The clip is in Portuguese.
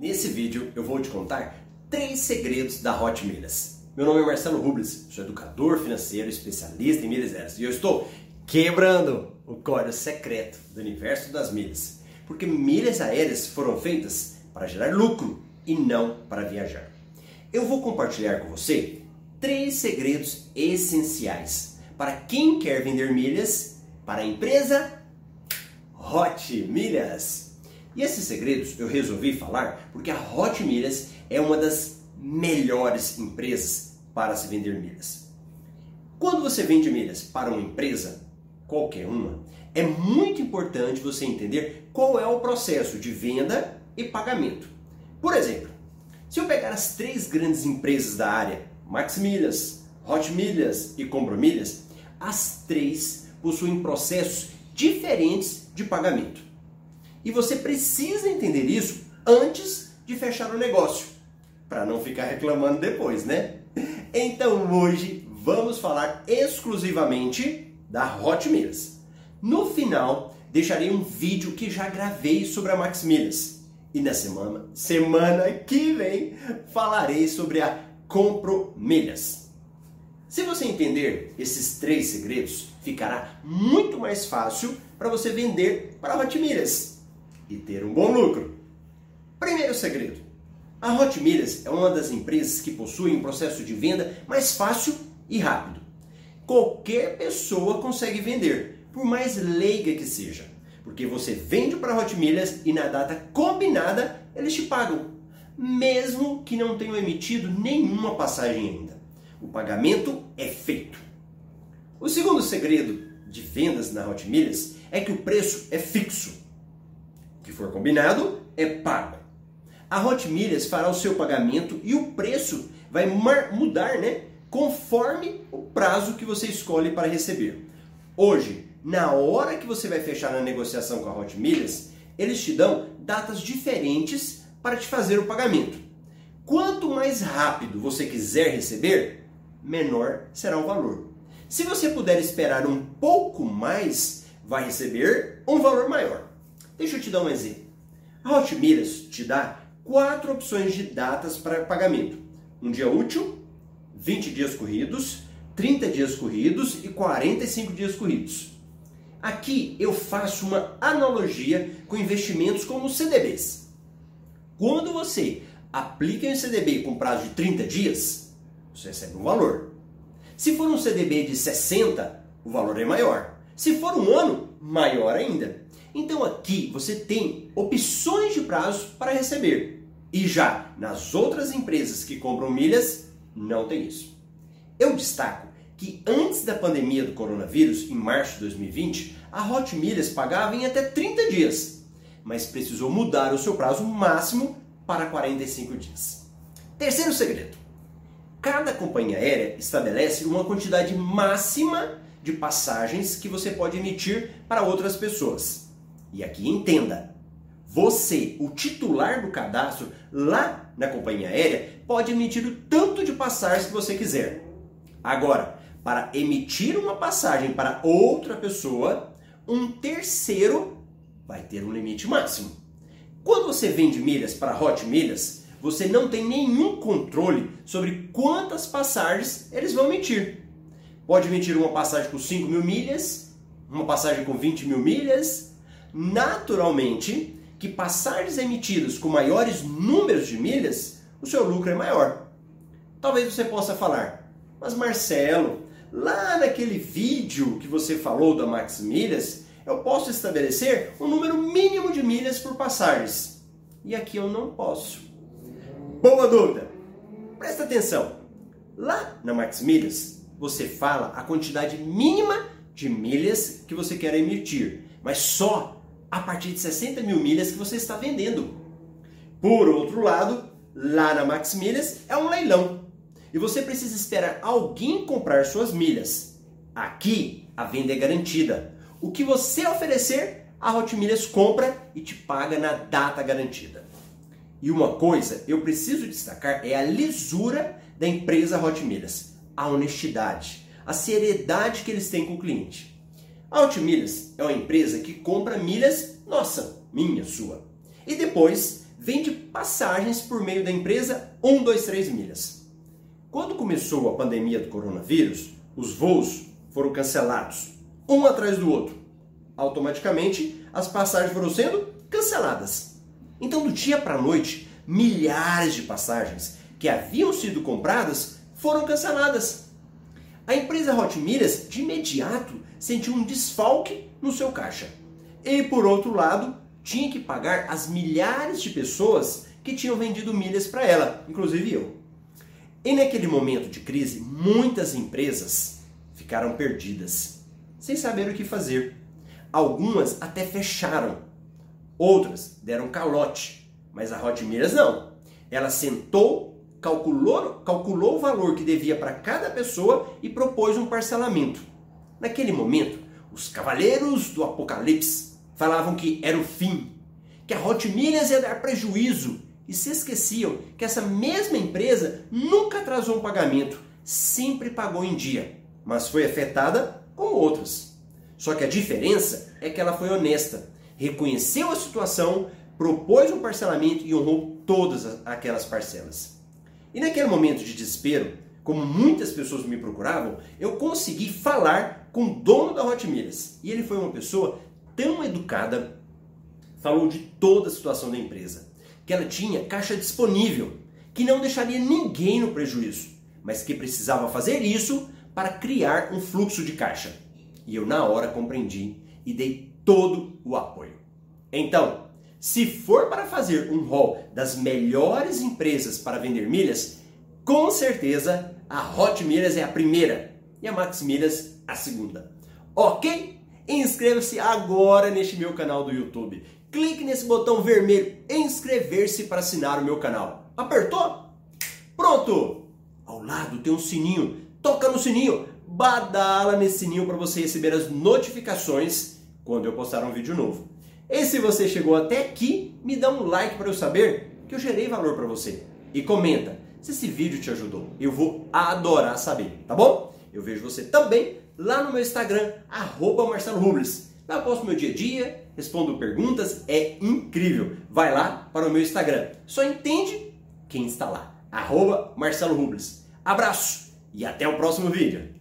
Nesse vídeo eu vou te contar três segredos da Hot Milhas. Meu nome é Marcelo Rubles, sou educador financeiro, especialista em milhas aéreas e eu estou quebrando o código secreto do universo das milhas. Porque milhas aéreas foram feitas para gerar lucro e não para viajar. Eu vou compartilhar com você três segredos essenciais para quem quer vender milhas para a empresa Hot Milhas. E esses segredos eu resolvi falar porque a Hot Milhas é uma das melhores empresas para se vender milhas. Quando você vende milhas para uma empresa, qualquer uma, é muito importante você entender qual é o processo de venda e pagamento. Por exemplo, se eu pegar as três grandes empresas da área, Max Milhas, Hot Milhas e Compro Milhas, as três possuem processos diferentes de pagamento. E você precisa entender isso antes de fechar o negócio, para não ficar reclamando depois, né? Então hoje vamos falar exclusivamente da Hot Milhas. No final, deixarei um vídeo que já gravei sobre a Max Milhas. E na semana, semana que vem, falarei sobre a Compro Milhas. Se você entender esses três segredos, ficará muito mais fácil para você vender para Hot Milhas e ter um bom lucro. Primeiro segredo: a Hot Milhas é uma das empresas que possui um processo de venda mais fácil e rápido. Qualquer pessoa consegue vender, por mais leiga que seja, porque você vende para a Hot Milhas e na data combinada eles te pagam, mesmo que não tenham emitido nenhuma passagem ainda. O pagamento é feito. O segundo segredo de vendas na Hot Milhas é que o preço é fixo. Que for combinado é pago. A Hot Milhas fará o seu pagamento e o preço vai mudar, né? Conforme o prazo que você escolhe para receber. Hoje, na hora que você vai fechar a negociação com a Hot Milhas, eles te dão datas diferentes para te fazer o pagamento. Quanto mais rápido você quiser receber, menor será o valor. Se você puder esperar um pouco mais, vai receber um valor maior. Deixa eu te dar um exemplo. A Hot Milhas te dá quatro opções de datas para pagamento: um dia útil, 20 dias corridos, 30 dias corridos e 45 dias corridos. Aqui eu faço uma analogia com investimentos como CDBs. Quando você aplica em CDB com prazo de 30 dias, você recebe um valor. Se for um CDB de 60, o valor é maior. Se for um ano, maior ainda. Então aqui você tem opções de prazo para receber. E já nas outras empresas que compram milhas, não tem isso. Eu destaco que antes da pandemia do coronavírus, em março de 2020, a Hot Milhas pagava em até 30 dias, mas precisou mudar o seu prazo máximo para 45 dias. Terceiro segredo: Cada companhia aérea estabelece uma quantidade máxima de passagens que você pode emitir para outras pessoas. E aqui entenda: você, o titular do cadastro lá na companhia aérea, pode emitir o tanto de passagens que você quiser. Agora, para emitir uma passagem para outra pessoa, um terceiro vai ter um limite máximo. Quando você vende milhas para Hot Milhas, você não tem nenhum controle sobre quantas passagens eles vão emitir. Pode emitir uma passagem com 5 mil milhas, uma passagem com 20 mil milhas. Naturalmente, que passagens emitidas com maiores números de milhas, o seu lucro é maior. Talvez você possa falar, mas Marcelo, lá naquele vídeo que você falou da Max Milhas, eu posso estabelecer um número mínimo de milhas por passagens. E aqui eu não posso. Boa dúvida! Presta atenção. Lá na Max Milhas, você fala a quantidade mínima de milhas que você quer emitir, mas só a partir de 60 mil milhas que você está vendendo. Por outro lado, lá na Max Milhas é um leilão e você precisa esperar alguém comprar suas milhas. Aqui a venda é garantida. O que você oferecer, a Hot Milhas compra e te paga na data garantida. E uma coisa eu preciso destacar é a lisura da empresa Hot Milhas, a honestidade, a seriedade que eles têm com o cliente. A é uma empresa que compra milhas nossa, minha, sua, e depois vende passagens por meio da empresa 123 Milhas. Quando começou a pandemia do coronavírus, os voos foram cancelados, um atrás do outro. Automaticamente, as passagens foram sendo canceladas. Então, do dia para a noite, milhares de passagens que haviam sido compradas foram canceladas. A empresa Hot Milhas de imediato sentiu um desfalque no seu caixa. E por outro lado, tinha que pagar as milhares de pessoas que tinham vendido milhas para ela, inclusive eu. E naquele momento de crise, muitas empresas ficaram perdidas, sem saber o que fazer. Algumas até fecharam, outras deram calote, mas a Hot Milhas não. Ela sentou, calculou, calculou o valor que devia para cada pessoa e propôs um parcelamento. Naquele momento, os cavaleiros do Apocalipse falavam que era o fim, que a Hot ia dar prejuízo e se esqueciam que essa mesma empresa nunca atrasou um pagamento, sempre pagou em dia, mas foi afetada como outras. Só que a diferença é que ela foi honesta, reconheceu a situação, propôs um parcelamento e honrou todas aquelas parcelas. E naquele momento de desespero, como muitas pessoas me procuravam, eu consegui falar com o dono da Hot Milhas. E ele foi uma pessoa tão educada, falou de toda a situação da empresa, que ela tinha caixa disponível, que não deixaria ninguém no prejuízo, mas que precisava fazer isso para criar um fluxo de caixa. E eu na hora compreendi e dei todo o apoio. Então, se for para fazer um rol das melhores empresas para vender milhas, com certeza a Hot Milhas é a primeira e a Max Milhas a segunda. Ok? Inscreva-se agora neste meu canal do YouTube. Clique nesse botão vermelho inscrever-se para assinar o meu canal. Apertou? Pronto! Ao lado tem um sininho. Toca no sininho, badala nesse sininho para você receber as notificações quando eu postar um vídeo novo. E se você chegou até aqui, me dá um like para eu saber que eu gerei valor para você. E comenta se esse vídeo te ajudou. Eu vou adorar saber, tá bom? Eu vejo você também lá no meu Instagram, arroba Marcelo Rubles. Lá eu posto meu dia a dia, respondo perguntas, é incrível. Vai lá para o meu Instagram. Só entende quem está lá. Arroba Marcelo Rubles. Abraço e até o próximo vídeo.